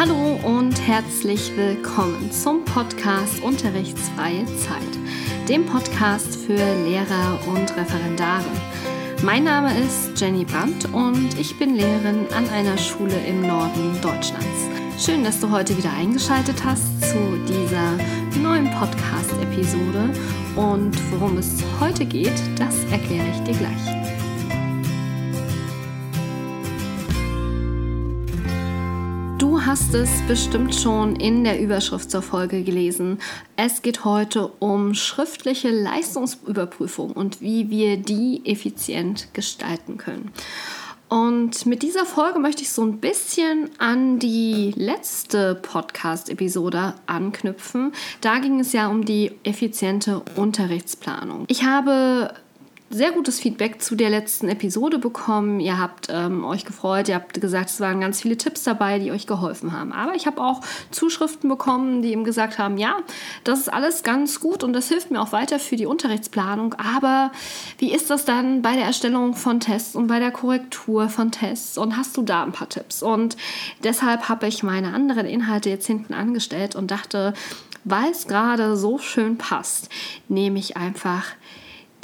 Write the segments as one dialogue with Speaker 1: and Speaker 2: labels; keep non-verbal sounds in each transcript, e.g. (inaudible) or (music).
Speaker 1: Hallo und herzlich willkommen zum Podcast Unterrichtsfreie Zeit, dem Podcast für Lehrer und Referendare. Mein Name ist Jenny Brandt und ich bin Lehrerin an einer Schule im Norden Deutschlands. Schön, dass du heute wieder eingeschaltet hast zu dieser neuen Podcast-Episode und worum es heute geht, das erkläre ich dir gleich. Hast es bestimmt schon in der Überschrift zur Folge gelesen. Es geht heute um schriftliche Leistungsüberprüfung und wie wir die effizient gestalten können. Und mit dieser Folge möchte ich so ein bisschen an die letzte Podcast-Episode anknüpfen. Da ging es ja um die effiziente Unterrichtsplanung. Ich habe sehr gutes Feedback zu der letzten Episode bekommen. Ihr habt ähm, euch gefreut, ihr habt gesagt, es waren ganz viele Tipps dabei, die euch geholfen haben. Aber ich habe auch Zuschriften bekommen, die ihm gesagt haben, ja, das ist alles ganz gut und das hilft mir auch weiter für die Unterrichtsplanung. Aber wie ist das dann bei der Erstellung von Tests und bei der Korrektur von Tests? Und hast du da ein paar Tipps? Und deshalb habe ich meine anderen Inhalte jetzt hinten angestellt und dachte, weil es gerade so schön passt, nehme ich einfach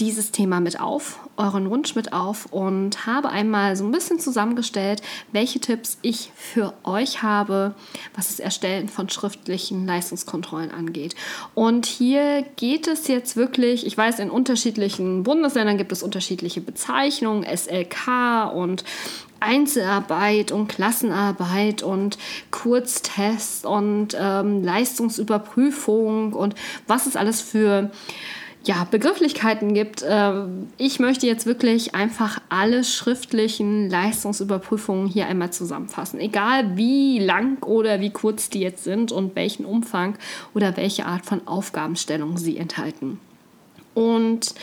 Speaker 1: dieses Thema mit auf, euren Wunsch mit auf und habe einmal so ein bisschen zusammengestellt, welche Tipps ich für euch habe, was das Erstellen von schriftlichen Leistungskontrollen angeht. Und hier geht es jetzt wirklich, ich weiß, in unterschiedlichen Bundesländern gibt es unterschiedliche Bezeichnungen, SLK und Einzelarbeit und Klassenarbeit und Kurztest und ähm, Leistungsüberprüfung und was es alles für ja, Begrifflichkeiten gibt. Ähm, ich möchte jetzt wirklich einfach alle schriftlichen Leistungsüberprüfungen hier einmal zusammenfassen. Egal wie lang oder wie kurz die jetzt sind und welchen Umfang oder welche Art von Aufgabenstellung sie enthalten. Und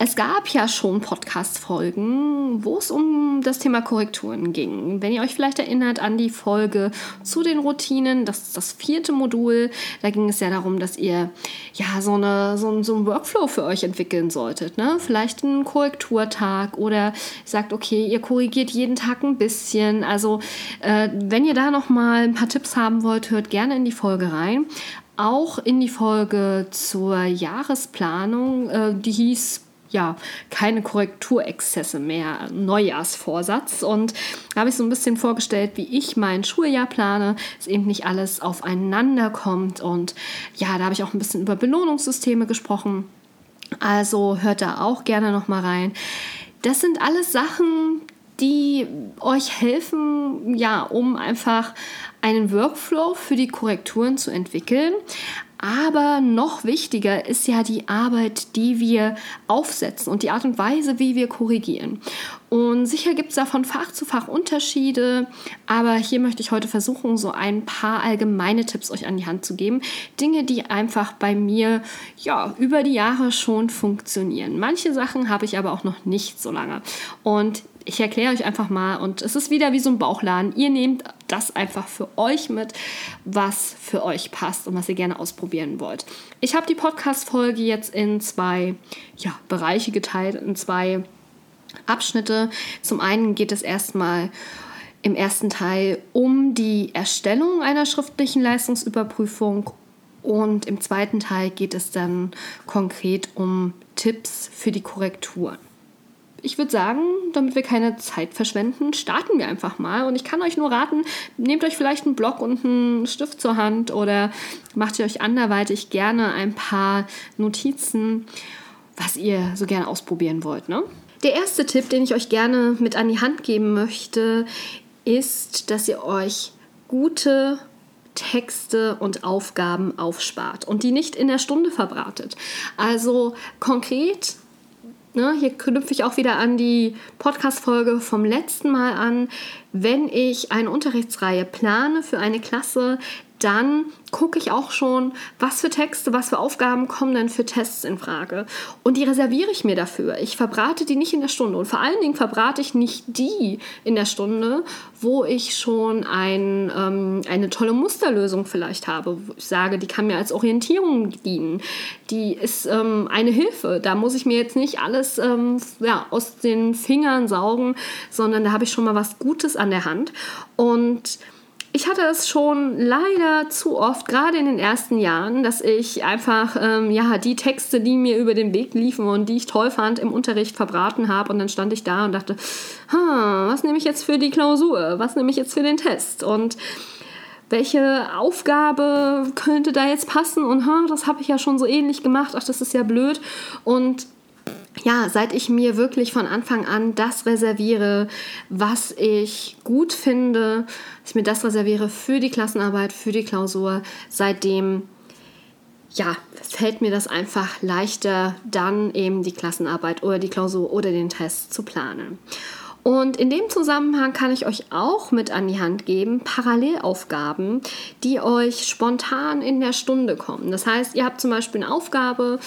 Speaker 1: es gab ja schon Podcast-Folgen, wo es um das Thema Korrekturen ging. Wenn ihr euch vielleicht erinnert an die Folge zu den Routinen, das ist das vierte Modul, da ging es ja darum, dass ihr ja so, eine, so, so einen Workflow für euch entwickeln solltet. Ne? Vielleicht einen Korrekturtag oder sagt, okay, ihr korrigiert jeden Tag ein bisschen. Also äh, wenn ihr da nochmal ein paar Tipps haben wollt, hört gerne in die Folge rein auch in die Folge zur Jahresplanung, äh, die hieß ja, keine Korrekturexzesse mehr, Neujahrsvorsatz. Und da habe ich so ein bisschen vorgestellt, wie ich mein Schuljahr plane, dass eben nicht alles aufeinander kommt. Und ja, da habe ich auch ein bisschen über Belohnungssysteme gesprochen. Also hört da auch gerne noch mal rein. Das sind alles Sachen, die euch helfen, ja, um einfach einen Workflow für die Korrekturen zu entwickeln. Aber noch wichtiger ist ja die Arbeit, die wir aufsetzen und die Art und Weise, wie wir korrigieren. Und sicher gibt es da von Fach zu Fach Unterschiede, aber hier möchte ich heute versuchen, so ein paar allgemeine Tipps euch an die Hand zu geben. Dinge, die einfach bei mir ja über die Jahre schon funktionieren. Manche Sachen habe ich aber auch noch nicht so lange. Und ich erkläre euch einfach mal und es ist wieder wie so ein Bauchladen. Ihr nehmt das einfach für euch mit, was für euch passt und was ihr gerne ausprobieren wollt. Ich habe die Podcast-Folge jetzt in zwei ja, Bereiche geteilt, in zwei Abschnitte. Zum einen geht es erstmal im ersten Teil um die Erstellung einer schriftlichen Leistungsüberprüfung und im zweiten Teil geht es dann konkret um Tipps für die Korrekturen ich würde sagen, damit wir keine Zeit verschwenden, starten wir einfach mal. Und ich kann euch nur raten, nehmt euch vielleicht einen Block und einen Stift zur Hand oder macht ihr euch anderweitig gerne ein paar Notizen, was ihr so gerne ausprobieren wollt. Ne? Der erste Tipp, den ich euch gerne mit an die Hand geben möchte, ist, dass ihr euch gute Texte und Aufgaben aufspart und die nicht in der Stunde verbratet. Also konkret Ne, hier knüpfe ich auch wieder an die Podcast-Folge vom letzten Mal an. Wenn ich eine Unterrichtsreihe plane für eine Klasse, dann gucke ich auch schon, was für Texte, was für Aufgaben kommen denn für Tests in Frage. Und die reserviere ich mir dafür. Ich verbrate die nicht in der Stunde. Und vor allen Dingen verbrate ich nicht die in der Stunde, wo ich schon ein, ähm, eine tolle Musterlösung vielleicht habe. Ich sage, die kann mir als Orientierung dienen. Die ist ähm, eine Hilfe. Da muss ich mir jetzt nicht alles ähm, ja, aus den Fingern saugen, sondern da habe ich schon mal was Gutes an der Hand. Und ich hatte es schon leider zu oft, gerade in den ersten Jahren, dass ich einfach ähm, ja die Texte, die mir über den Weg liefen und die ich toll fand, im Unterricht verbraten habe. Und dann stand ich da und dachte, was nehme ich jetzt für die Klausur? Was nehme ich jetzt für den Test? Und welche Aufgabe könnte da jetzt passen? Und das habe ich ja schon so ähnlich gemacht. Ach, das ist ja blöd. Und ja, seit ich mir wirklich von Anfang an das reserviere, was ich gut finde, ich mir das reserviere für die Klassenarbeit, für die Klausur, seitdem ja, fällt mir das einfach leichter, dann eben die Klassenarbeit oder die Klausur oder den Test zu planen. Und in dem Zusammenhang kann ich euch auch mit an die Hand geben, Parallelaufgaben, die euch spontan in der Stunde kommen. Das heißt, ihr habt zum Beispiel eine Aufgabe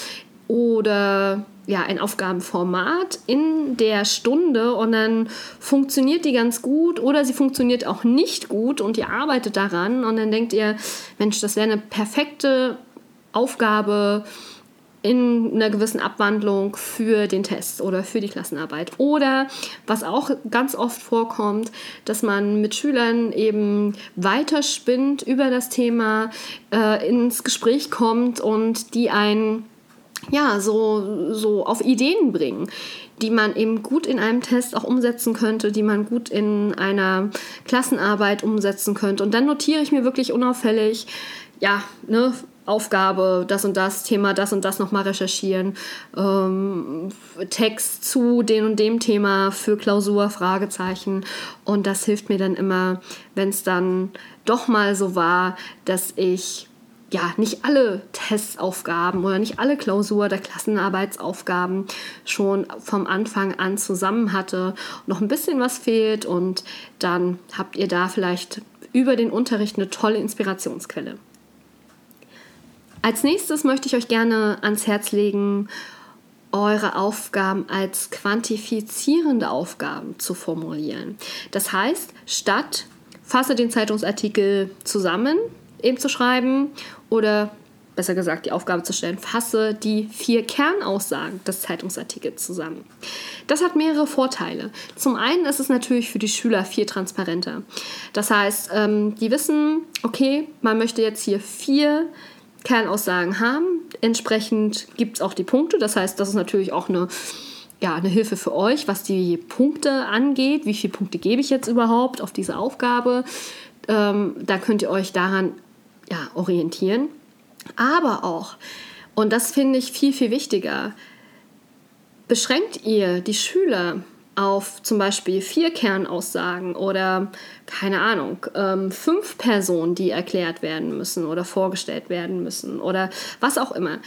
Speaker 1: oder ja, ein Aufgabenformat in der Stunde und dann funktioniert die ganz gut oder sie funktioniert auch nicht gut und ihr arbeitet daran und dann denkt ihr, Mensch, das wäre eine perfekte Aufgabe in einer gewissen Abwandlung für den Test oder für die Klassenarbeit. Oder was auch ganz oft vorkommt, dass man mit Schülern eben weiterspinnt über das Thema, äh, ins Gespräch kommt und die einen ja, so, so auf Ideen bringen, die man eben gut in einem Test auch umsetzen könnte, die man gut in einer Klassenarbeit umsetzen könnte. Und dann notiere ich mir wirklich unauffällig, ja, ne, Aufgabe, das und das, Thema, das und das nochmal recherchieren, ähm, Text zu dem und dem Thema für Klausur, Fragezeichen. Und das hilft mir dann immer, wenn es dann doch mal so war, dass ich ja, nicht alle Testaufgaben oder nicht alle Klausur- oder Klassenarbeitsaufgaben schon vom Anfang an zusammen hatte, noch ein bisschen was fehlt und dann habt ihr da vielleicht über den Unterricht eine tolle Inspirationsquelle. Als nächstes möchte ich euch gerne ans Herz legen, eure Aufgaben als quantifizierende Aufgaben zu formulieren. Das heißt, statt fasse den Zeitungsartikel zusammen, eben zu schreiben oder besser gesagt die Aufgabe zu stellen, fasse die vier Kernaussagen des Zeitungsartikels zusammen. Das hat mehrere Vorteile. Zum einen ist es natürlich für die Schüler viel transparenter. Das heißt, ähm, die wissen, okay, man möchte jetzt hier vier Kernaussagen haben. Entsprechend gibt es auch die Punkte. Das heißt, das ist natürlich auch eine, ja, eine Hilfe für euch, was die Punkte angeht. Wie viele Punkte gebe ich jetzt überhaupt auf diese Aufgabe? Ähm, da könnt ihr euch daran ja, orientieren. Aber auch, und das finde ich viel, viel wichtiger, beschränkt ihr die Schüler auf zum Beispiel vier Kernaussagen oder keine Ahnung, ähm, fünf Personen, die erklärt werden müssen oder vorgestellt werden müssen oder was auch immer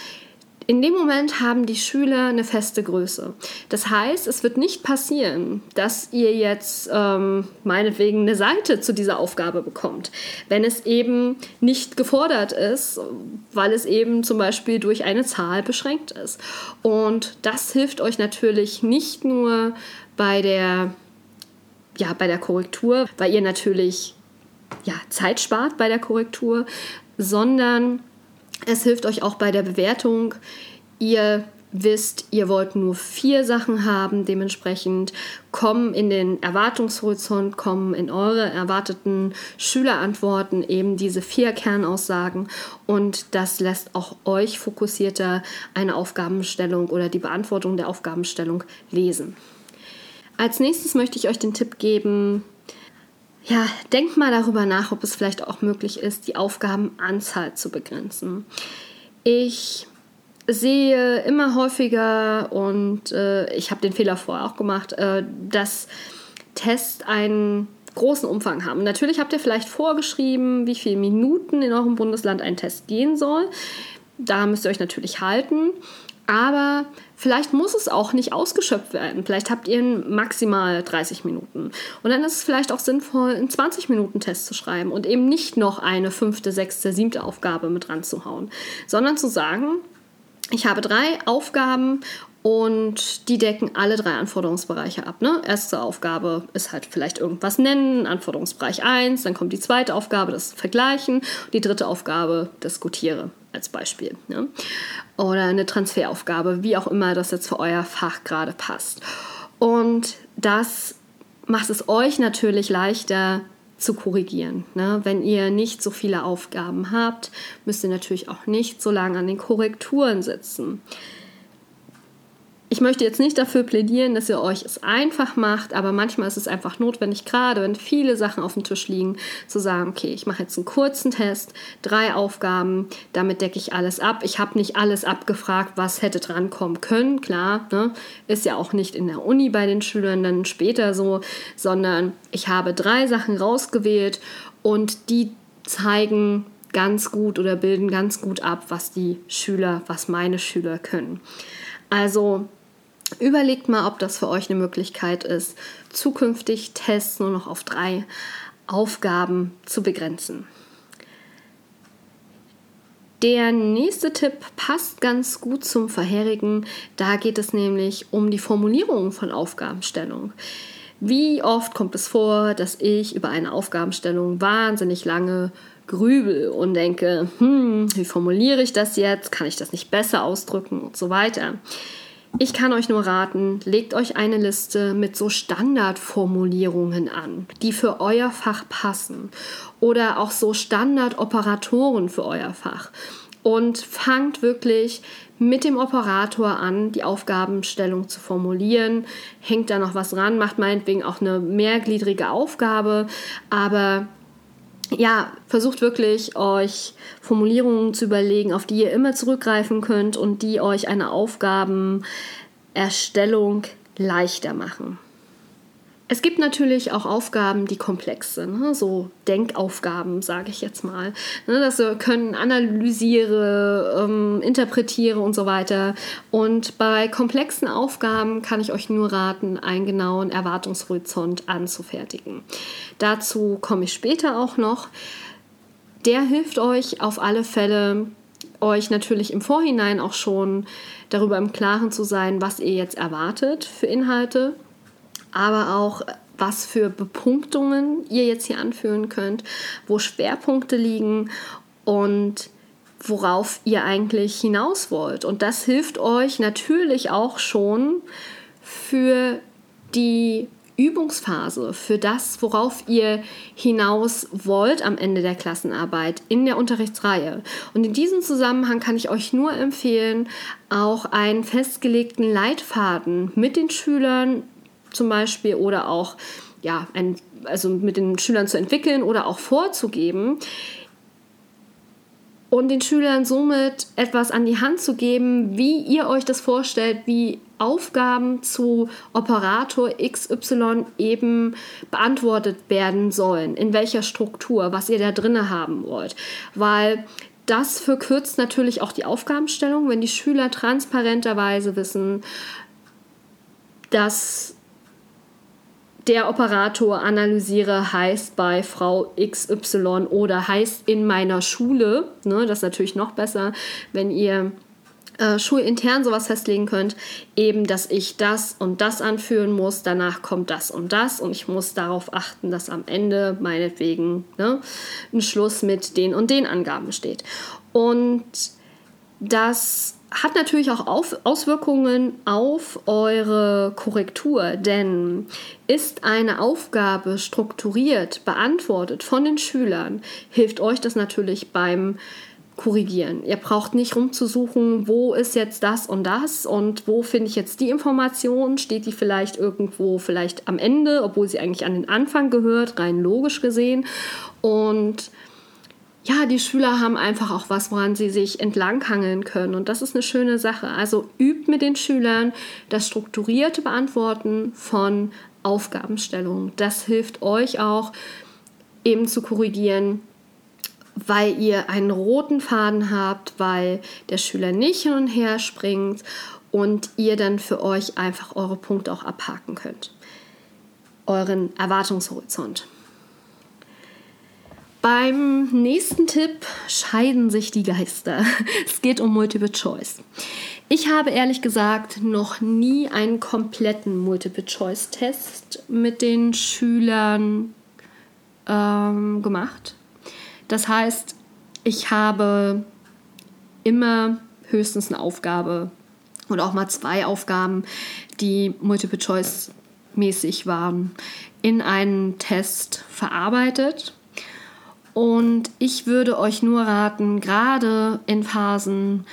Speaker 1: in dem Moment haben die Schüler eine feste Größe. Das heißt, es wird nicht passieren, dass ihr jetzt ähm, meinetwegen eine Seite zu dieser Aufgabe bekommt, wenn es eben nicht gefordert ist, weil es eben zum Beispiel durch eine Zahl beschränkt ist. Und das hilft euch natürlich nicht nur bei der, ja, bei der Korrektur, weil ihr natürlich ja, Zeit spart bei der Korrektur, sondern es hilft euch auch bei der Bewertung. Ihr wisst, ihr wollt nur vier Sachen haben, dementsprechend kommen in den Erwartungshorizont, kommen in eure erwarteten Schülerantworten eben diese vier Kernaussagen und das lässt auch euch fokussierter eine Aufgabenstellung oder die Beantwortung der Aufgabenstellung lesen. Als nächstes möchte ich euch den Tipp geben, ja, denkt mal darüber nach, ob es vielleicht auch möglich ist, die Aufgabenanzahl zu begrenzen. Ich sehe immer häufiger und äh, ich habe den Fehler vorher auch gemacht, äh, dass Tests einen großen Umfang haben. Natürlich habt ihr vielleicht vorgeschrieben, wie viele Minuten in eurem Bundesland ein Test gehen soll. Da müsst ihr euch natürlich halten. Aber vielleicht muss es auch nicht ausgeschöpft werden. Vielleicht habt ihr maximal 30 Minuten. Und dann ist es vielleicht auch sinnvoll, einen 20-Minuten-Test zu schreiben und eben nicht noch eine fünfte, sechste, siebte Aufgabe mit ranzuhauen, sondern zu sagen, ich habe drei Aufgaben und die decken alle drei Anforderungsbereiche ab. Ne? Erste Aufgabe ist halt vielleicht irgendwas nennen, Anforderungsbereich 1, dann kommt die zweite Aufgabe, das Vergleichen, die dritte Aufgabe, diskutiere als Beispiel. Ne? Oder eine Transferaufgabe, wie auch immer das jetzt für euer Fach gerade passt. Und das macht es euch natürlich leichter, zu korrigieren. Ne? Wenn ihr nicht so viele Aufgaben habt, müsst ihr natürlich auch nicht so lange an den Korrekturen sitzen. Ich möchte jetzt nicht dafür plädieren, dass ihr euch es einfach macht, aber manchmal ist es einfach notwendig, gerade wenn viele Sachen auf dem Tisch liegen, zu sagen, okay, ich mache jetzt einen kurzen Test, drei Aufgaben, damit decke ich alles ab. Ich habe nicht alles abgefragt, was hätte drankommen können, klar, ne? ist ja auch nicht in der Uni bei den Schülern dann später so, sondern ich habe drei Sachen rausgewählt und die zeigen ganz gut oder bilden ganz gut ab, was die Schüler, was meine Schüler können. Also Überlegt mal, ob das für euch eine Möglichkeit ist, zukünftig Tests nur noch auf drei Aufgaben zu begrenzen. Der nächste Tipp passt ganz gut zum vorherigen. Da geht es nämlich um die Formulierung von Aufgabenstellung. Wie oft kommt es vor, dass ich über eine Aufgabenstellung wahnsinnig lange grübel und denke, hm, wie formuliere ich das jetzt? Kann ich das nicht besser ausdrücken und so weiter? Ich kann euch nur raten, legt euch eine Liste mit so Standardformulierungen an, die für euer Fach passen. Oder auch so Standardoperatoren für euer Fach. Und fangt wirklich mit dem Operator an, die Aufgabenstellung zu formulieren. Hängt da noch was ran, macht meinetwegen auch eine mehrgliedrige Aufgabe, aber ja, versucht wirklich euch Formulierungen zu überlegen, auf die ihr immer zurückgreifen könnt und die euch eine Aufgabenerstellung leichter machen. Es gibt natürlich auch Aufgaben, die komplex sind, ne? so Denkaufgaben, sage ich jetzt mal. Ne? Das können analysiere, ähm, interpretiere und so weiter. Und bei komplexen Aufgaben kann ich euch nur raten, einen genauen Erwartungshorizont anzufertigen. Dazu komme ich später auch noch. Der hilft euch auf alle Fälle, euch natürlich im Vorhinein auch schon darüber im Klaren zu sein, was ihr jetzt erwartet für Inhalte aber auch was für Bepunktungen ihr jetzt hier anführen könnt, wo Schwerpunkte liegen und worauf ihr eigentlich hinaus wollt. Und das hilft euch natürlich auch schon für die Übungsphase, für das, worauf ihr hinaus wollt am Ende der Klassenarbeit in der Unterrichtsreihe. Und in diesem Zusammenhang kann ich euch nur empfehlen, auch einen festgelegten Leitfaden mit den Schülern zum Beispiel oder auch ja, ein, also mit den Schülern zu entwickeln oder auch vorzugeben und den Schülern somit etwas an die Hand zu geben, wie ihr euch das vorstellt, wie Aufgaben zu Operator XY eben beantwortet werden sollen, in welcher Struktur, was ihr da drinne haben wollt, weil das verkürzt natürlich auch die Aufgabenstellung, wenn die Schüler transparenterweise wissen, dass der Operator analysiere heißt bei Frau XY oder heißt in meiner Schule. Ne, das ist natürlich noch besser, wenn ihr äh, schulintern sowas festlegen könnt, eben, dass ich das und das anführen muss, danach kommt das und das und ich muss darauf achten, dass am Ende meinetwegen ne, ein Schluss mit den und den Angaben steht. Und das hat natürlich auch auf Auswirkungen auf eure Korrektur, denn ist eine Aufgabe strukturiert beantwortet von den Schülern, hilft euch das natürlich beim korrigieren. Ihr braucht nicht rumzusuchen, wo ist jetzt das und das und wo finde ich jetzt die Information, steht die vielleicht irgendwo vielleicht am Ende, obwohl sie eigentlich an den Anfang gehört, rein logisch gesehen und ja, die Schüler haben einfach auch was, woran sie sich entlanghangeln können. Und das ist eine schöne Sache. Also übt mit den Schülern das strukturierte Beantworten von Aufgabenstellungen. Das hilft euch auch eben zu korrigieren, weil ihr einen roten Faden habt, weil der Schüler nicht hin und her springt und ihr dann für euch einfach eure Punkte auch abhaken könnt. Euren Erwartungshorizont. Beim nächsten Tipp scheiden sich die Geister. (laughs) Es geht um Multiple Choice. Ich habe ehrlich gesagt noch nie einen kompletten Multiple Choice Test mit den Schülern ähm, gemacht. Das heißt, ich habe immer höchstens eine Aufgabe oder auch mal zwei Aufgaben, die Multiple Choice mäßig waren in einen Test verarbeitet. Und ich würde euch nur raten, gerade in Phasen,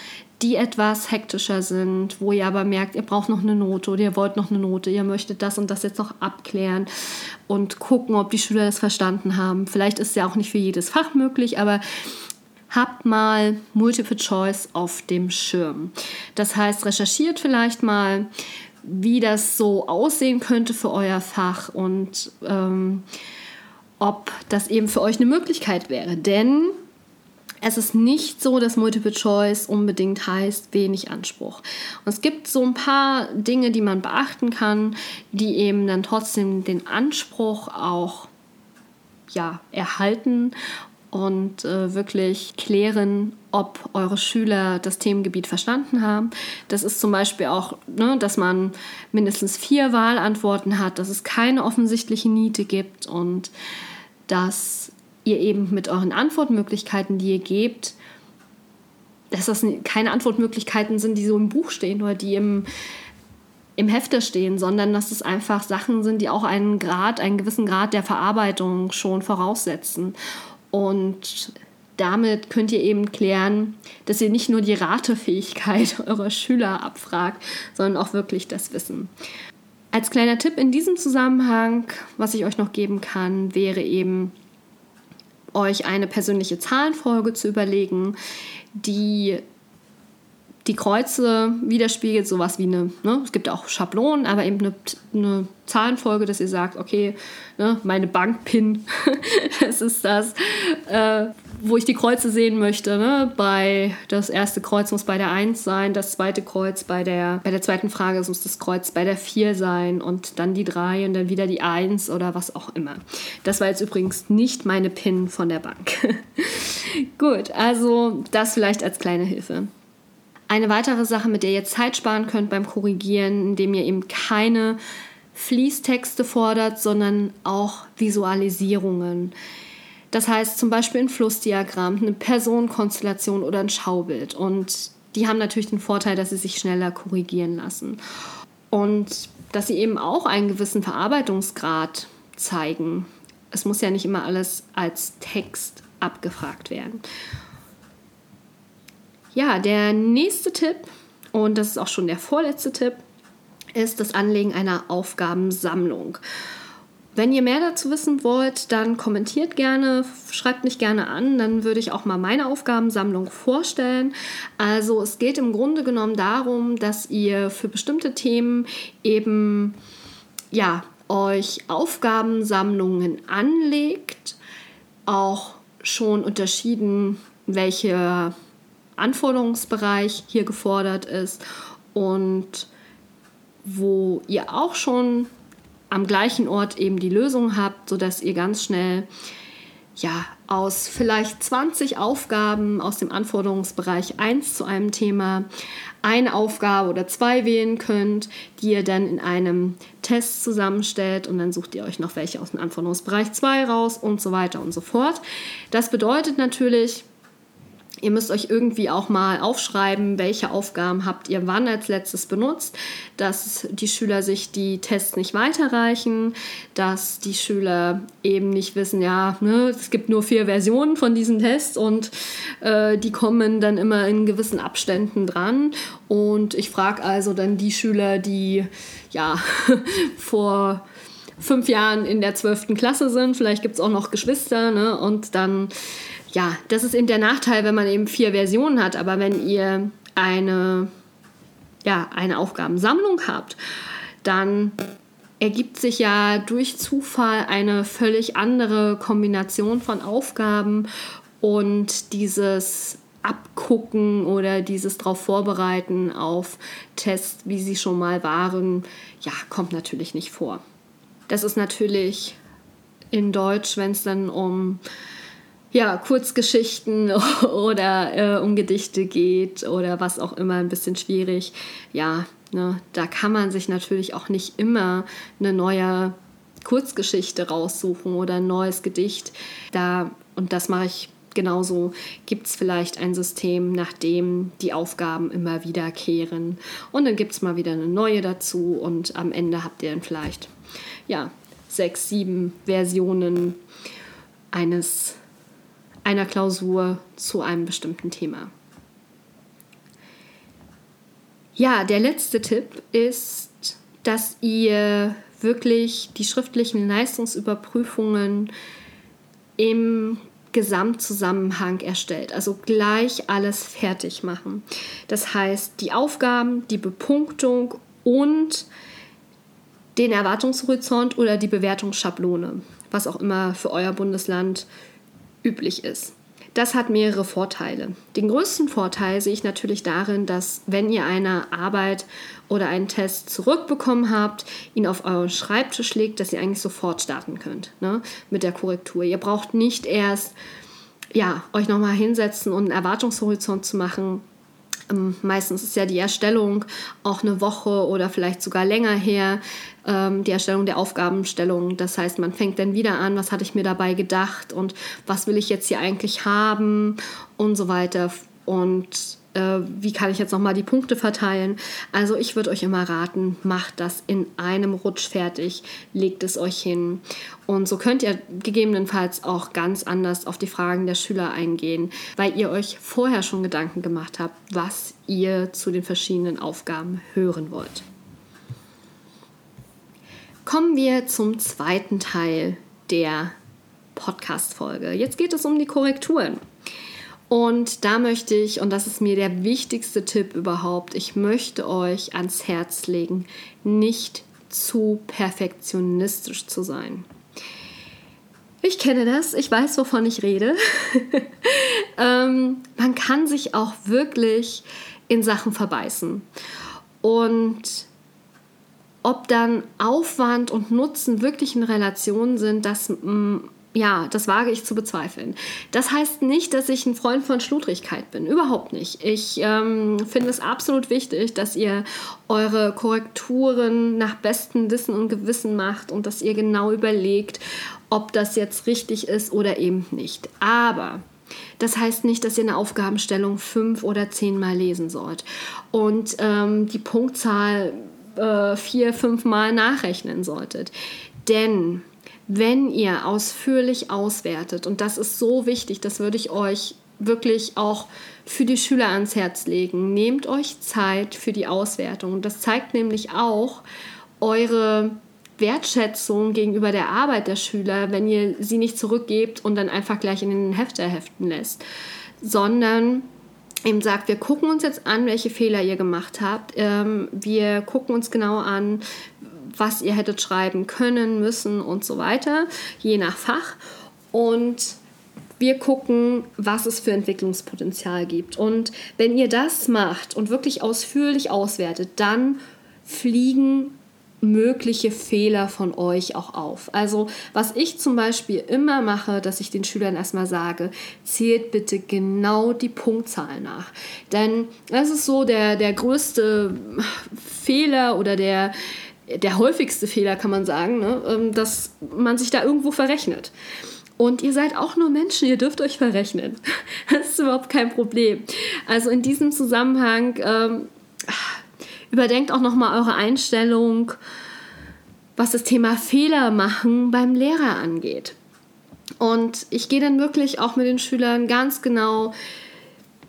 Speaker 1: die etwas hektischer sind, wo ihr aber merkt, ihr braucht noch eine Note oder ihr wollt noch eine Note, ihr möchtet das und das jetzt noch abklären und gucken, ob die Schüler das verstanden haben. Vielleicht ist es ja auch nicht für jedes Fach möglich, aber habt mal Multiple Choice auf dem Schirm. Das heißt, recherchiert vielleicht mal, wie das so aussehen könnte für euer Fach und ähm, ob das eben für euch eine Möglichkeit wäre. Denn es ist nicht so, dass Multiple Choice unbedingt heißt wenig Anspruch. Und es gibt so ein paar Dinge, die man beachten kann, die eben dann trotzdem den Anspruch auch ja, erhalten und äh, wirklich klären, ob eure Schüler das Themengebiet verstanden haben. Das ist zum Beispiel auch, ne, dass man mindestens vier Wahlantworten hat, dass es keine offensichtliche Niete gibt und dass ihr eben mit euren Antwortmöglichkeiten, die ihr gebt, dass das keine Antwortmöglichkeiten sind, die so im Buch stehen oder die im, im Hefter stehen, sondern dass es einfach Sachen sind, die auch einen Grad, einen gewissen Grad der Verarbeitung schon voraussetzen. Und damit könnt ihr eben klären, dass ihr nicht nur die Ratefähigkeit (laughs) eurer Schüler abfragt, sondern auch wirklich das Wissen. Als kleiner Tipp in diesem Zusammenhang, was ich euch noch geben kann, wäre eben, euch eine persönliche Zahlenfolge zu überlegen, die die Kreuze widerspiegelt, sowas wie eine, ne, es gibt auch Schablonen, aber eben eine, eine Zahlenfolge, dass ihr sagt, okay, ne, meine Bankpin, (laughs) das ist das, äh, wo ich die Kreuze sehen möchte. Ne? Bei das erste Kreuz muss bei der 1 sein, das zweite Kreuz bei der, bei der zweiten Frage muss das Kreuz bei der 4 sein und dann die 3 und dann wieder die 1 oder was auch immer. Das war jetzt übrigens nicht meine PIN von der Bank. (laughs) Gut, also das vielleicht als kleine Hilfe. Eine weitere Sache, mit der ihr Zeit sparen könnt beim Korrigieren, indem ihr eben keine Fließtexte fordert, sondern auch Visualisierungen. Das heißt zum Beispiel ein Flussdiagramm, eine Personenkonstellation oder ein Schaubild. Und die haben natürlich den Vorteil, dass sie sich schneller korrigieren lassen. Und dass sie eben auch einen gewissen Verarbeitungsgrad zeigen. Es muss ja nicht immer alles als Text abgefragt werden. Ja, der nächste Tipp, und das ist auch schon der vorletzte Tipp, ist das Anlegen einer Aufgabensammlung. Wenn ihr mehr dazu wissen wollt, dann kommentiert gerne, schreibt mich gerne an, dann würde ich auch mal meine Aufgabensammlung vorstellen. Also es geht im Grunde genommen darum, dass ihr für bestimmte Themen eben ja, euch Aufgabensammlungen anlegt, auch schon unterschieden, welcher Anforderungsbereich hier gefordert ist und wo ihr auch schon am gleichen Ort eben die Lösung habt, sodass ihr ganz schnell ja, aus vielleicht 20 Aufgaben aus dem Anforderungsbereich 1 zu einem Thema eine Aufgabe oder zwei wählen könnt, die ihr dann in einem Test zusammenstellt und dann sucht ihr euch noch welche aus dem Anforderungsbereich 2 raus und so weiter und so fort. Das bedeutet natürlich, Ihr müsst euch irgendwie auch mal aufschreiben, welche Aufgaben habt ihr wann als letztes benutzt, dass die Schüler sich die Tests nicht weiterreichen, dass die Schüler eben nicht wissen, ja, ne, es gibt nur vier Versionen von diesen Tests und äh, die kommen dann immer in gewissen Abständen dran. Und ich frage also dann die Schüler, die ja (laughs) vor fünf Jahren in der zwölften Klasse sind, vielleicht gibt es auch noch Geschwister, ne, und dann ja, das ist eben der Nachteil, wenn man eben vier Versionen hat. Aber wenn ihr eine, ja, eine Aufgabensammlung habt, dann ergibt sich ja durch Zufall eine völlig andere Kombination von Aufgaben und dieses Abgucken oder dieses darauf vorbereiten auf Tests, wie sie schon mal waren, ja, kommt natürlich nicht vor. Das ist natürlich in Deutsch, wenn es dann um ja, Kurzgeschichten (laughs) oder äh, um Gedichte geht oder was auch immer, ein bisschen schwierig. Ja, ne, da kann man sich natürlich auch nicht immer eine neue Kurzgeschichte raussuchen oder ein neues Gedicht. Da, und das mache ich genauso, gibt es vielleicht ein System, nach dem die Aufgaben immer wiederkehren. Und dann gibt es mal wieder eine neue dazu und am Ende habt ihr dann vielleicht, ja, sechs, sieben Versionen eines, einer Klausur zu einem bestimmten Thema. Ja, der letzte Tipp ist, dass ihr wirklich die schriftlichen Leistungsüberprüfungen im Gesamtzusammenhang erstellt. Also gleich alles fertig machen. Das heißt, die Aufgaben, die Bepunktung und den Erwartungshorizont oder die Bewertungsschablone, was auch immer für euer Bundesland üblich ist. Das hat mehrere Vorteile. Den größten Vorteil sehe ich natürlich darin, dass wenn ihr eine Arbeit oder einen Test zurückbekommen habt, ihn auf euren Schreibtisch legt, dass ihr eigentlich sofort starten könnt ne, mit der Korrektur. Ihr braucht nicht erst ja, euch nochmal hinsetzen und einen Erwartungshorizont zu machen, ähm, meistens ist ja die Erstellung auch eine Woche oder vielleicht sogar länger her, ähm, die Erstellung der Aufgabenstellung. Das heißt, man fängt dann wieder an, was hatte ich mir dabei gedacht und was will ich jetzt hier eigentlich haben und so weiter. Und äh, wie kann ich jetzt nochmal die Punkte verteilen. Also ich würde euch immer raten, macht das in einem Rutsch fertig, legt es euch hin. Und so könnt ihr gegebenenfalls auch ganz anders auf die Fragen der Schüler eingehen, weil ihr euch vorher schon Gedanken gemacht habt, was ihr zu den verschiedenen Aufgaben hören wollt. Kommen wir zum zweiten Teil der Podcast-Folge. Jetzt geht es um die Korrekturen. Und da möchte ich, und das ist mir der wichtigste Tipp überhaupt, ich möchte euch ans Herz legen, nicht zu perfektionistisch zu sein. Ich kenne das, ich weiß, wovon ich rede. (laughs) ähm, man kann sich auch wirklich in Sachen verbeißen. Und ob dann Aufwand und Nutzen wirklich in Relation sind, das mm, ja, das wage ich zu bezweifeln. Das heißt nicht, dass ich ein Freund von Schludrigkeit bin. Überhaupt nicht. Ich ähm, finde es absolut wichtig, dass ihr eure Korrekturen nach bestem Wissen und Gewissen macht und dass ihr genau überlegt, ob das jetzt richtig ist oder eben nicht. Aber das heißt nicht, dass ihr eine Aufgabenstellung fünf oder zehnmal lesen sollt und ähm, die Punktzahl äh, vier, fünfmal nachrechnen solltet. Denn wenn ihr ausführlich auswertet, und das ist so wichtig, das würde ich euch wirklich auch für die Schüler ans Herz legen. Nehmt euch Zeit für die Auswertung. Das zeigt nämlich auch eure Wertschätzung gegenüber der Arbeit der Schüler, wenn ihr sie nicht zurückgebt und dann einfach gleich in den Hefter heften lässt, sondern eben sagt, wir gucken uns jetzt an, welche Fehler ihr gemacht habt. Ähm, wir gucken uns genau an, was ihr hättet schreiben können, müssen und so weiter, je nach Fach. Und wir gucken, was es für Entwicklungspotenzial gibt. Und wenn ihr das macht und wirklich ausführlich auswertet, dann fliegen mögliche Fehler von euch auch auf. Also was ich zum Beispiel immer mache, dass ich den Schülern erstmal sage, zählt bitte genau die Punktzahl nach. Denn das ist so der, der größte Fehler oder der, der häufigste Fehler, kann man sagen, ne? Ähm, dass man sich da irgendwo verrechnet. Und ihr seid auch nur Menschen, ihr dürft euch verrechnen. (laughs) Das ist überhaupt kein Problem. Also in diesem Zusammenhang ähm, überdenkt auch nochmal eure Einstellung, was das Thema Fehler machen beim Lehrer angeht. Und ich gehe dann wirklich auch mit den Schülern ganz genau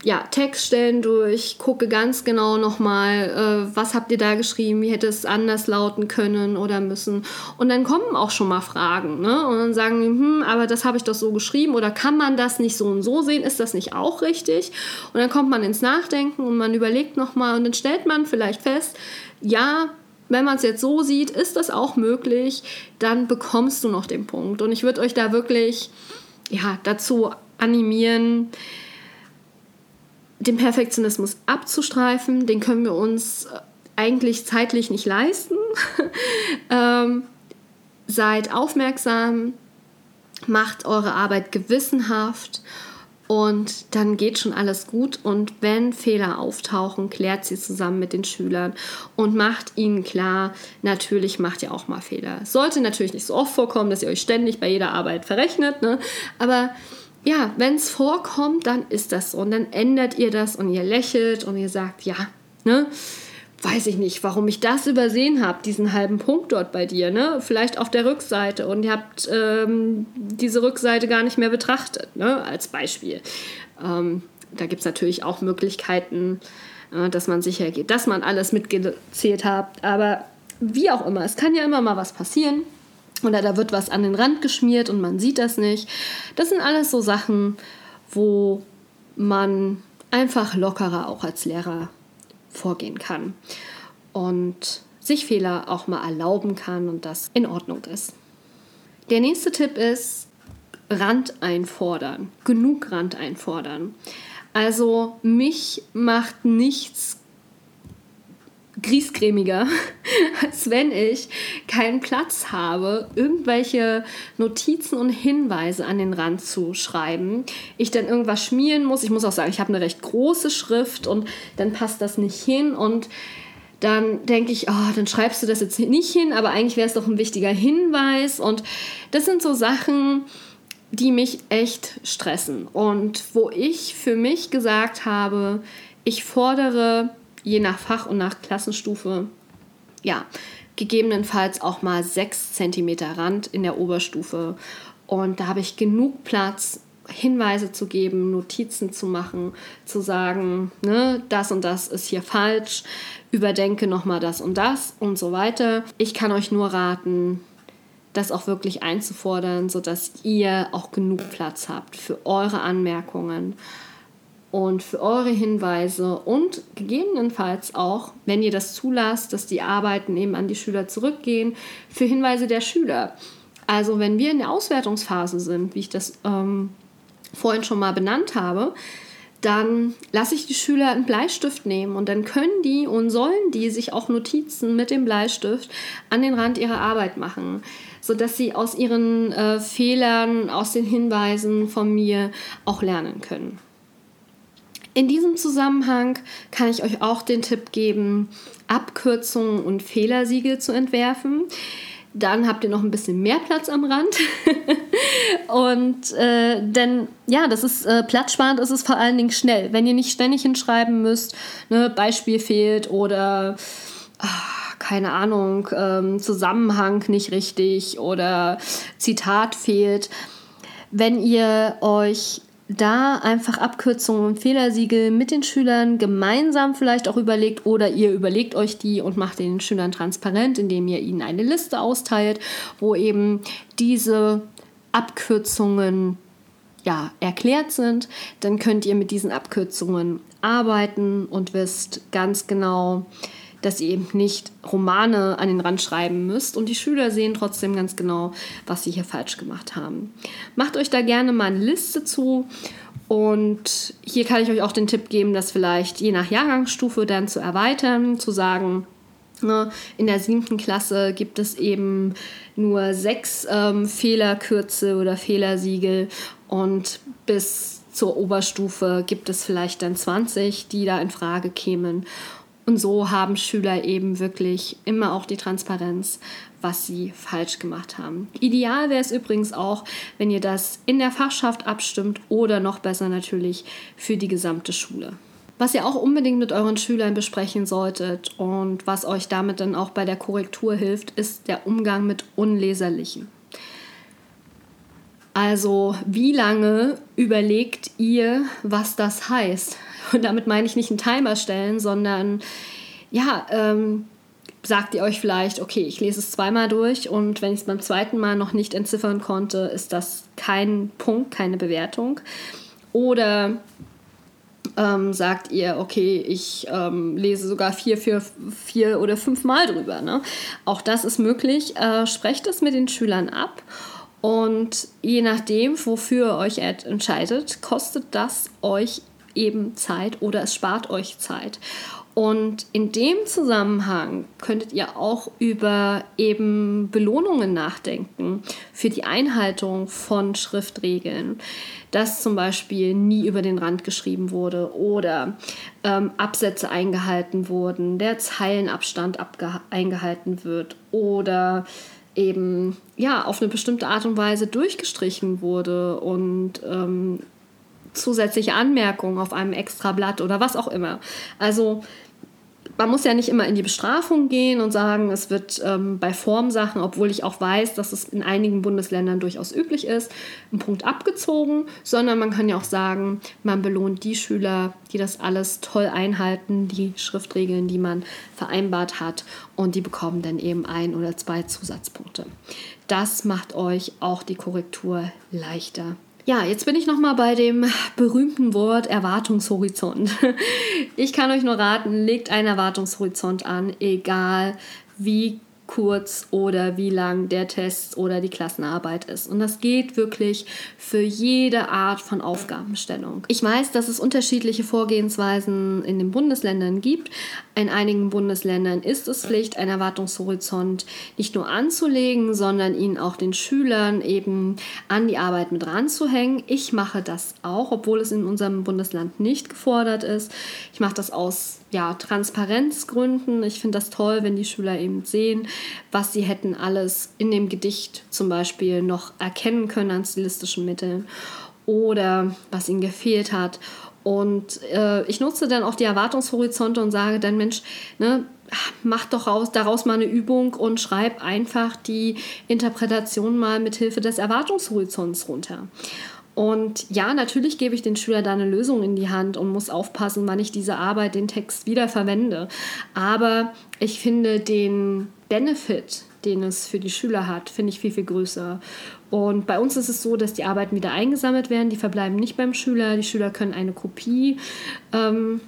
Speaker 1: ja, Textstellen durch, gucke ganz genau nochmal, äh, was habt ihr da geschrieben, wie hätte es anders lauten können oder müssen. Und dann kommen auch schon mal Fragen. Ne? Und dann sagen die, hm, aber das habe ich doch so geschrieben oder kann man das nicht so und so sehen? Ist das nicht auch richtig? Und dann kommt man ins Nachdenken und man überlegt nochmal und dann stellt man vielleicht fest, ja, wenn man es jetzt so sieht, ist das auch möglich, dann bekommst du noch den Punkt. Und ich würde euch da wirklich ja, dazu animieren, den Perfektionismus abzustreifen, den können wir uns äh, eigentlich zeitlich nicht leisten. (laughs) ähm, seid aufmerksam, macht eure Arbeit gewissenhaft und dann geht schon alles gut. Und wenn Fehler auftauchen, klärt sie zusammen mit den Schülern und macht ihnen klar, natürlich macht ihr auch mal Fehler. Sollte natürlich nicht so oft vorkommen, dass ihr euch ständig bei jeder Arbeit verrechnet, ne? aber ja, wenn es vorkommt, dann ist das so. Und dann ändert ihr das und ihr lächelt und ihr sagt, ja, ne? weiß ich nicht, warum ich das übersehen habe, diesen halben Punkt dort bei dir, ne? Vielleicht auf der Rückseite und ihr habt ähm, diese Rückseite gar nicht mehr betrachtet, ne? Als Beispiel. Ähm, da gibt es natürlich auch Möglichkeiten, äh, dass man sicher geht, dass man alles mitgezählt hat. Aber wie auch immer, es kann ja immer mal was passieren. Oder da wird was an den Rand geschmiert und man sieht das nicht. Das sind alles so Sachen, wo man einfach lockerer auch als Lehrer vorgehen kann und sich Fehler auch mal erlauben kann und das in Ordnung ist. Der nächste Tipp ist Rand einfordern, genug Rand einfordern. Also mich macht nichts griesgrämiger, (laughs) als wenn ich keinen Platz habe, irgendwelche Notizen und Hinweise an den Rand zu schreiben. Ich dann irgendwas schmieren muss. Ich muss auch sagen, ich habe eine recht große Schrift und dann passt das nicht hin und dann denke ich, oh, dann schreibst du das jetzt nicht hin, aber eigentlich wäre es doch ein wichtiger Hinweis und das sind so Sachen, die mich echt stressen und wo ich für mich gesagt habe, ich fordere je nach Fach und nach Klassenstufe, ja, gegebenenfalls auch mal 6 cm Rand in der Oberstufe. Und da habe ich genug Platz, Hinweise zu geben, Notizen zu machen, zu sagen, ne, das und das ist hier falsch, überdenke nochmal das und das und so weiter. Ich kann euch nur raten, das auch wirklich einzufordern, sodass ihr auch genug Platz habt für eure Anmerkungen und für eure Hinweise und gegebenenfalls auch, wenn ihr das zulasst, dass die Arbeiten eben an die Schüler zurückgehen, für Hinweise der Schüler. Also wenn wir in der Auswertungsphase sind, wie ich das ähm, vorhin schon mal benannt habe, dann lasse ich die Schüler einen Bleistift nehmen und dann können die und sollen die sich auch Notizen mit dem Bleistift an den Rand ihrer Arbeit machen, sodass sie aus ihren äh, Fehlern, aus den Hinweisen von mir auch lernen können. In diesem Zusammenhang kann ich euch auch den Tipp geben, Abkürzungen und Fehlersiegel zu entwerfen. Dann habt ihr noch ein bisschen mehr Platz am Rand. (laughs) und äh, denn ja, das ist äh, platzsparend, ist es vor allen Dingen schnell. Wenn ihr nicht ständig hinschreiben müsst, ne, Beispiel fehlt oder ach, keine Ahnung, ähm, Zusammenhang nicht richtig oder Zitat fehlt. Wenn ihr euch da einfach Abkürzungen und Fehlersiegel mit den Schülern gemeinsam vielleicht auch überlegt oder ihr überlegt euch die und macht den Schülern transparent, indem ihr ihnen eine Liste austeilt, wo eben diese Abkürzungen ja, erklärt sind, dann könnt ihr mit diesen Abkürzungen arbeiten und wisst ganz genau, dass ihr eben nicht Romane an den Rand schreiben müsst und die Schüler sehen trotzdem ganz genau, was sie hier falsch gemacht haben. Macht euch da gerne mal eine Liste zu und hier kann ich euch auch den Tipp geben, das vielleicht je nach Jahrgangsstufe dann zu erweitern, zu sagen, ne, in der siebten Klasse gibt es eben nur sechs ähm, Fehlerkürze oder Fehlersiegel und bis zur Oberstufe gibt es vielleicht dann 20, die da in Frage kämen. Und so haben Schüler eben wirklich immer auch die Transparenz, was sie falsch gemacht haben. Ideal wäre es übrigens auch, wenn ihr das in der Fachschaft abstimmt oder noch besser natürlich für die gesamte Schule. Was ihr auch unbedingt mit euren Schülern besprechen solltet und was euch damit dann auch bei der Korrektur hilft, ist der Umgang mit Unleserlichen. Also wie lange überlegt ihr, was das heißt? Und damit meine ich nicht einen Timer stellen, sondern ja, ähm, sagt ihr euch vielleicht, okay, ich lese es zweimal durch und wenn ich es beim zweiten Mal noch nicht entziffern konnte, ist das kein Punkt, keine Bewertung. Oder ähm, sagt ihr, okay, ich ähm, lese sogar vier, vier, vier oder fünf Mal drüber. Ne? Auch das ist möglich. Äh, sprecht es mit den Schülern ab und je nachdem, wofür ihr euch entscheidet, kostet das euch eben Zeit oder es spart euch Zeit. Und in dem Zusammenhang könntet ihr auch über eben Belohnungen nachdenken für die Einhaltung von Schriftregeln, dass zum Beispiel nie über den Rand geschrieben wurde oder ähm, Absätze eingehalten wurden, der Zeilenabstand eingehalten wird oder eben ja auf eine bestimmte Art und Weise durchgestrichen wurde und ähm, zusätzliche Anmerkungen auf einem extra Blatt oder was auch immer. Also man muss ja nicht immer in die Bestrafung gehen und sagen, es wird ähm, bei Formsachen, obwohl ich auch weiß, dass es in einigen Bundesländern durchaus üblich ist, ein Punkt abgezogen, sondern man kann ja auch sagen, man belohnt die Schüler, die das alles toll einhalten, die Schriftregeln, die man vereinbart hat und die bekommen dann eben ein oder zwei Zusatzpunkte. Das macht euch auch die Korrektur leichter. Ja, jetzt bin ich noch mal bei dem berühmten Wort Erwartungshorizont. (laughs) Ich kann euch nur raten, legt einen Erwartungshorizont an, egal wie kurz oder wie lang der Test oder die Klassenarbeit ist. Und das geht wirklich für jede Art von Aufgabenstellung. Ich weiß, dass es unterschiedliche Vorgehensweisen in den Bundesländern gibt. In einigen Bundesländern ist es Pflicht, einen Erwartungshorizont nicht nur anzulegen, sondern ihn auch den Schülern eben an die Arbeit mit ranzuhängen. Ich mache das auch, obwohl es in unserem Bundesland nicht gefordert ist. Ich mache das aus ja, Transparenzgründen. Ich finde das toll, wenn die Schüler eben sehen, was sie hätten alles in dem Gedicht zum Beispiel noch erkennen können an stilistischen Mitteln oder was ihnen gefehlt hat. Und äh, ich nutze dann auch die Erwartungshorizonte und sage dann, Mensch, ne, mach doch raus, daraus mal eine Übung und schreib einfach die Interpretation mal mit Hilfe des Erwartungshorizonts runter. Und ja, natürlich gebe ich den Schüler da eine Lösung in die Hand und muss aufpassen, wann ich diese Arbeit, den Text wieder verwende. Aber ich finde den Benefit, den es für die Schüler hat, finde ich viel, viel größer. Und bei uns ist es so, dass die Arbeiten wieder eingesammelt werden, die verbleiben nicht beim Schüler. Die Schüler können eine Kopie ähm,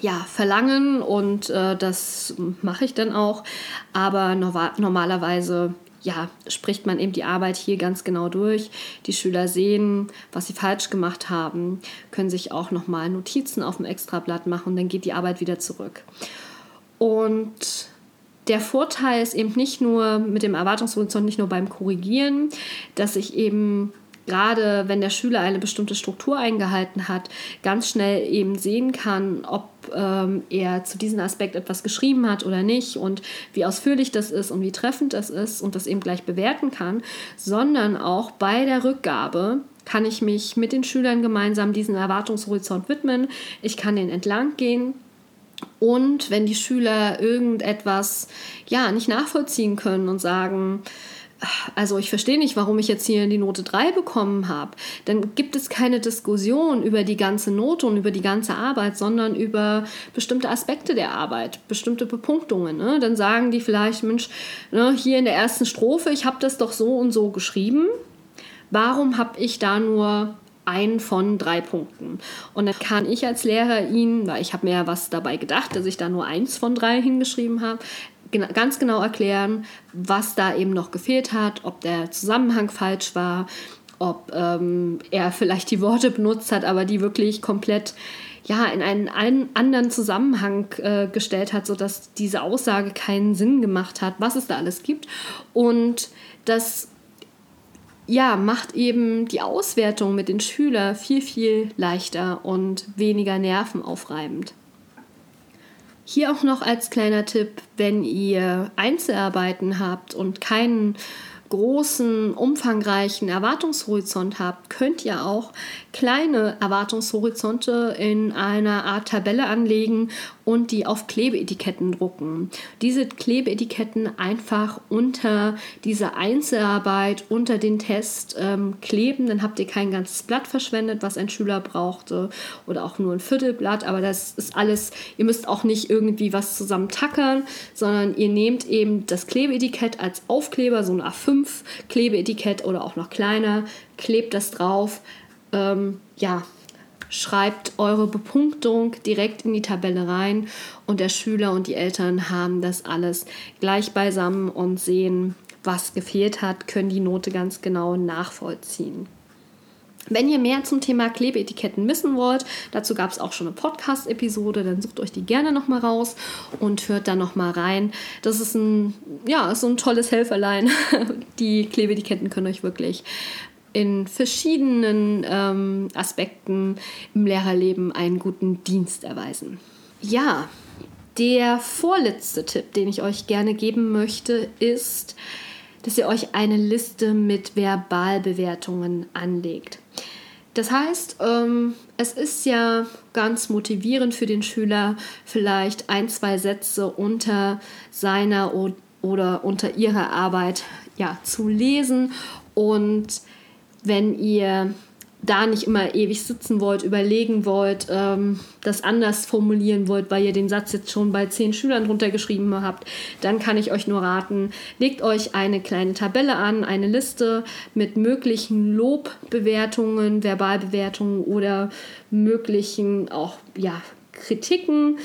Speaker 1: ja, verlangen und äh, das mache ich dann auch. Aber no normalerweise ja, spricht man eben die Arbeit hier ganz genau durch. Die Schüler sehen, was sie falsch gemacht haben, können sich auch nochmal Notizen auf dem Extrablatt machen und dann geht die Arbeit wieder zurück. Und der Vorteil ist eben nicht nur mit dem Erwartungshorizont, nicht nur beim Korrigieren, dass ich eben gerade wenn der Schüler eine bestimmte Struktur eingehalten hat, ganz schnell eben sehen kann, ob ähm, er zu diesem Aspekt etwas geschrieben hat oder nicht und wie ausführlich das ist und wie treffend das ist und das eben gleich bewerten kann, sondern auch bei der Rückgabe kann ich mich mit den Schülern gemeinsam diesem Erwartungshorizont widmen. Ich kann den entlang gehen, und wenn die Schüler irgendetwas ja nicht nachvollziehen können und sagen, also ich verstehe nicht, warum ich jetzt hier die Note 3 bekommen habe. Dann gibt es keine Diskussion über die ganze Note und über die ganze Arbeit, sondern über bestimmte Aspekte der Arbeit, bestimmte Bepunktungen. Ne? Dann sagen die vielleicht, Mensch, ne, hier in der ersten Strophe, ich habe das doch so und so geschrieben. Warum habe ich da nur einen von drei Punkten. Und dann kann ich als Lehrer ihn, weil ich habe mir ja was dabei gedacht, dass ich da nur eins von drei hingeschrieben habe, ganz genau erklären, was da eben noch gefehlt hat, ob der Zusammenhang falsch war, ob ähm, er vielleicht die Worte benutzt hat, aber die wirklich komplett ja, in einen, anderen Zusammenhang äh, gestellt hat, sodass diese Aussage keinen Sinn gemacht hat, was es da alles gibt. Und das ja, macht eben die Auswertung mit den Schülern viel, viel leichter und weniger nervenaufreibend. Hier auch noch als kleiner Tipp, wenn ihr Einzelarbeiten habt und keinen großen, umfangreichen Erwartungshorizont habt, könnt ihr auch kleine Erwartungshorizonte in einer Art Tabelle anlegen und die auf Klebeetiketten drucken. Diese Klebeetiketten einfach unter diese Einzelarbeit, unter den Test ähm, kleben, dann habt ihr kein ganzes Blatt verschwendet, was ein Schüler brauchte oder auch nur ein Viertelblatt, aber das ist alles, ihr müsst auch nicht irgendwie was zusammen tackern, sondern ihr nehmt eben das Klebeetikett als Aufkleber, so ein A5 Klebeetikett oder auch noch kleiner, klebt das drauf, ähm, ja, schreibt eure Bepunktung direkt in die Tabelle rein und der Schüler und die Eltern haben das alles gleich beisammen und sehen, was gefehlt hat, können die Note ganz genau nachvollziehen. Wenn ihr mehr zum Thema Klebeetiketten wissen wollt, dazu gab es auch schon eine Podcast-Episode, dann sucht euch die gerne nochmal raus und hört da nochmal rein. Das ist ein, ja, so ein tolles Helferlein. (laughs) Die Klebeetiketten können euch wirklich in verschiedenen ähm, Aspekten im Lehrerleben einen guten Dienst erweisen. Ja, der vorletzte Tipp, den ich euch gerne geben möchte, ist, dass ihr euch eine Liste mit Verbalbewertungen anlegt. Das heißt, ähm, es ist ja ganz motivierend für den Schüler, vielleicht ein, zwei Sätze unter seiner oder unter ihrer Arbeit ja, zu lesen. Und wenn ihr da nicht immer ewig sitzen wollt, überlegen wollt, ähm, das anders formulieren wollt, weil ihr den Satz jetzt schon bei zehn Schülern drunter geschrieben habt, dann kann ich euch nur raten, legt euch eine kleine Tabelle an, eine Liste mit möglichen Lobbewertungen, Verbalbewertungen oder möglichen auch ja, Kritiken,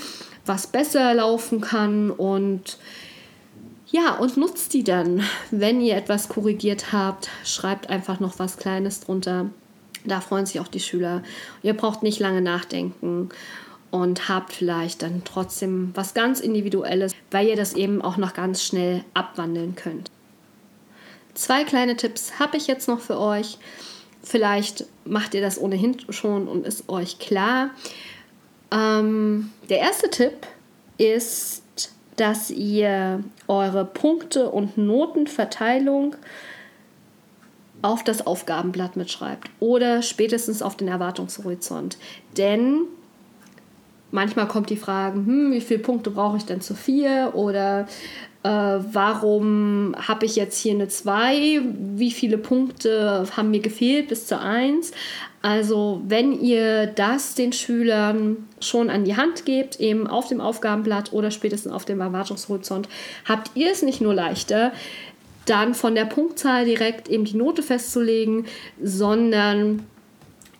Speaker 1: was besser laufen kann. Und ja, und nutzt die dann. Wenn ihr etwas korrigiert habt, schreibt einfach noch was Kleines drunter. Da freuen sich auch die Schüler. Ihr braucht nicht lange nachdenken und habt vielleicht dann trotzdem was ganz Individuelles, weil ihr das eben auch noch ganz schnell abwandeln könnt. Zwei kleine Tipps habe ich jetzt noch für euch. Vielleicht macht ihr das ohnehin schon und ist euch klar. Ähm, der erste Tipp ist, dass ihr eure Punkte und Notenverteilung auf das Aufgabenblatt mitschreibt oder spätestens auf den Erwartungshorizont. Denn manchmal kommt die Frage, hm, wie viele Punkte brauche ich denn zu vier oder äh, warum habe ich jetzt hier eine 2? Wie viele Punkte haben mir gefehlt bis zur 1? Also wenn ihr das den Schülern schon an die Hand gebt, eben auf dem Aufgabenblatt oder spätestens auf dem Erwartungshorizont, habt ihr es nicht nur leichter, dann von der Punktzahl direkt eben die Note festzulegen, sondern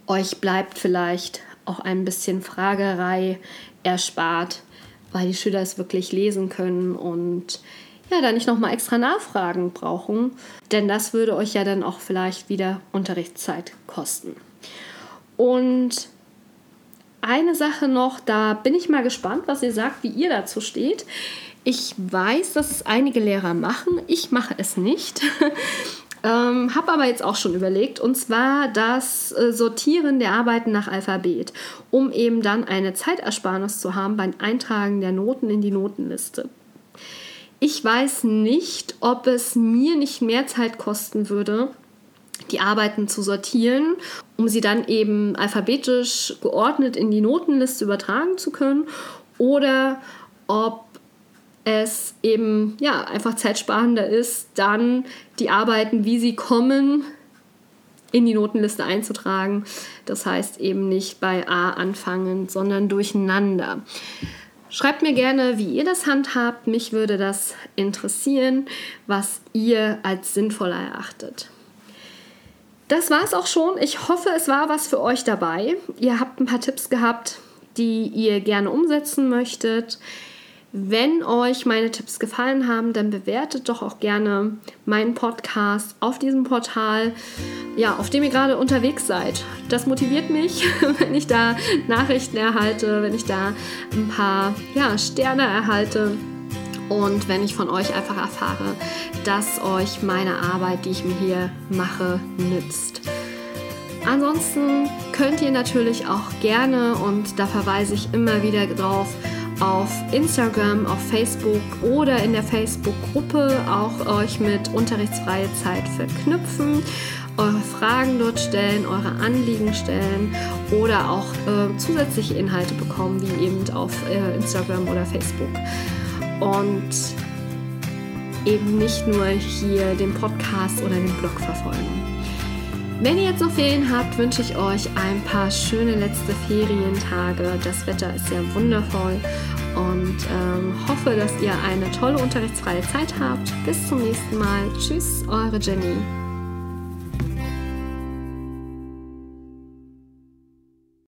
Speaker 1: euch bleibt vielleicht auch ein bisschen Fragerei erspart, weil die Schüler es wirklich lesen können und ja, da nicht nochmal extra Nachfragen brauchen, denn das würde euch ja dann auch vielleicht wieder Unterrichtszeit kosten. Und eine Sache noch, da bin ich mal gespannt, was ihr sagt, wie ihr dazu steht. Ich weiß, dass es einige Lehrer machen. Ich mache es nicht. (laughs) ähm, habe aber jetzt auch schon überlegt, und zwar das äh, Sortieren der Arbeiten nach Alphabet, um eben dann eine Zeitersparnis zu haben beim Eintragen der Noten in die Notenliste. Ich weiß nicht, ob es mir nicht mehr Zeit kosten würde, die Arbeiten zu sortieren, um sie dann eben alphabetisch geordnet in die Notenliste übertragen zu können, oder ob es eben ja einfach zeitsparender ist, dann die Arbeiten, wie sie kommen, in die Notenliste einzutragen. Das heißt eben nicht bei A anfangen, sondern durcheinander. Schreibt mir gerne, wie ihr das handhabt. Mich würde das interessieren, was ihr als sinnvoll erachtet. Das war es auch schon. Ich hoffe, es war was für euch dabei. Ihr habt ein paar Tipps gehabt, die ihr gerne umsetzen möchtet. Wenn euch meine Tipps gefallen haben, dann bewertet doch auch gerne meinen Podcast auf diesem Portal, ja, auf dem ihr gerade unterwegs seid. Das motiviert mich, (laughs) wenn ich da Nachrichten erhalte, wenn ich da ein paar ja, Sterne erhalte und wenn ich von euch einfach erfahre, dass euch meine Arbeit, die ich mir hier mache, nützt. Ansonsten könnt ihr natürlich auch gerne, und da verweise ich immer wieder drauf, auf Instagram, auf Facebook oder in der Facebook-Gruppe auch euch mit unterrichtsfreie Zeit verknüpfen, eure Fragen dort stellen, eure Anliegen stellen oder auch äh, zusätzliche Inhalte bekommen, wie eben auf äh, Instagram oder Facebook. Und eben nicht nur hier den Podcast oder den Blog verfolgen. Wenn ihr jetzt noch Ferien habt, wünsche ich euch ein paar schöne letzte Ferientage. Das Wetter ist ja wundervoll und ähm, hoffe, dass ihr eine tolle unterrichtsfreie Zeit habt. Bis zum nächsten Mal. Tschüss, eure Jenny.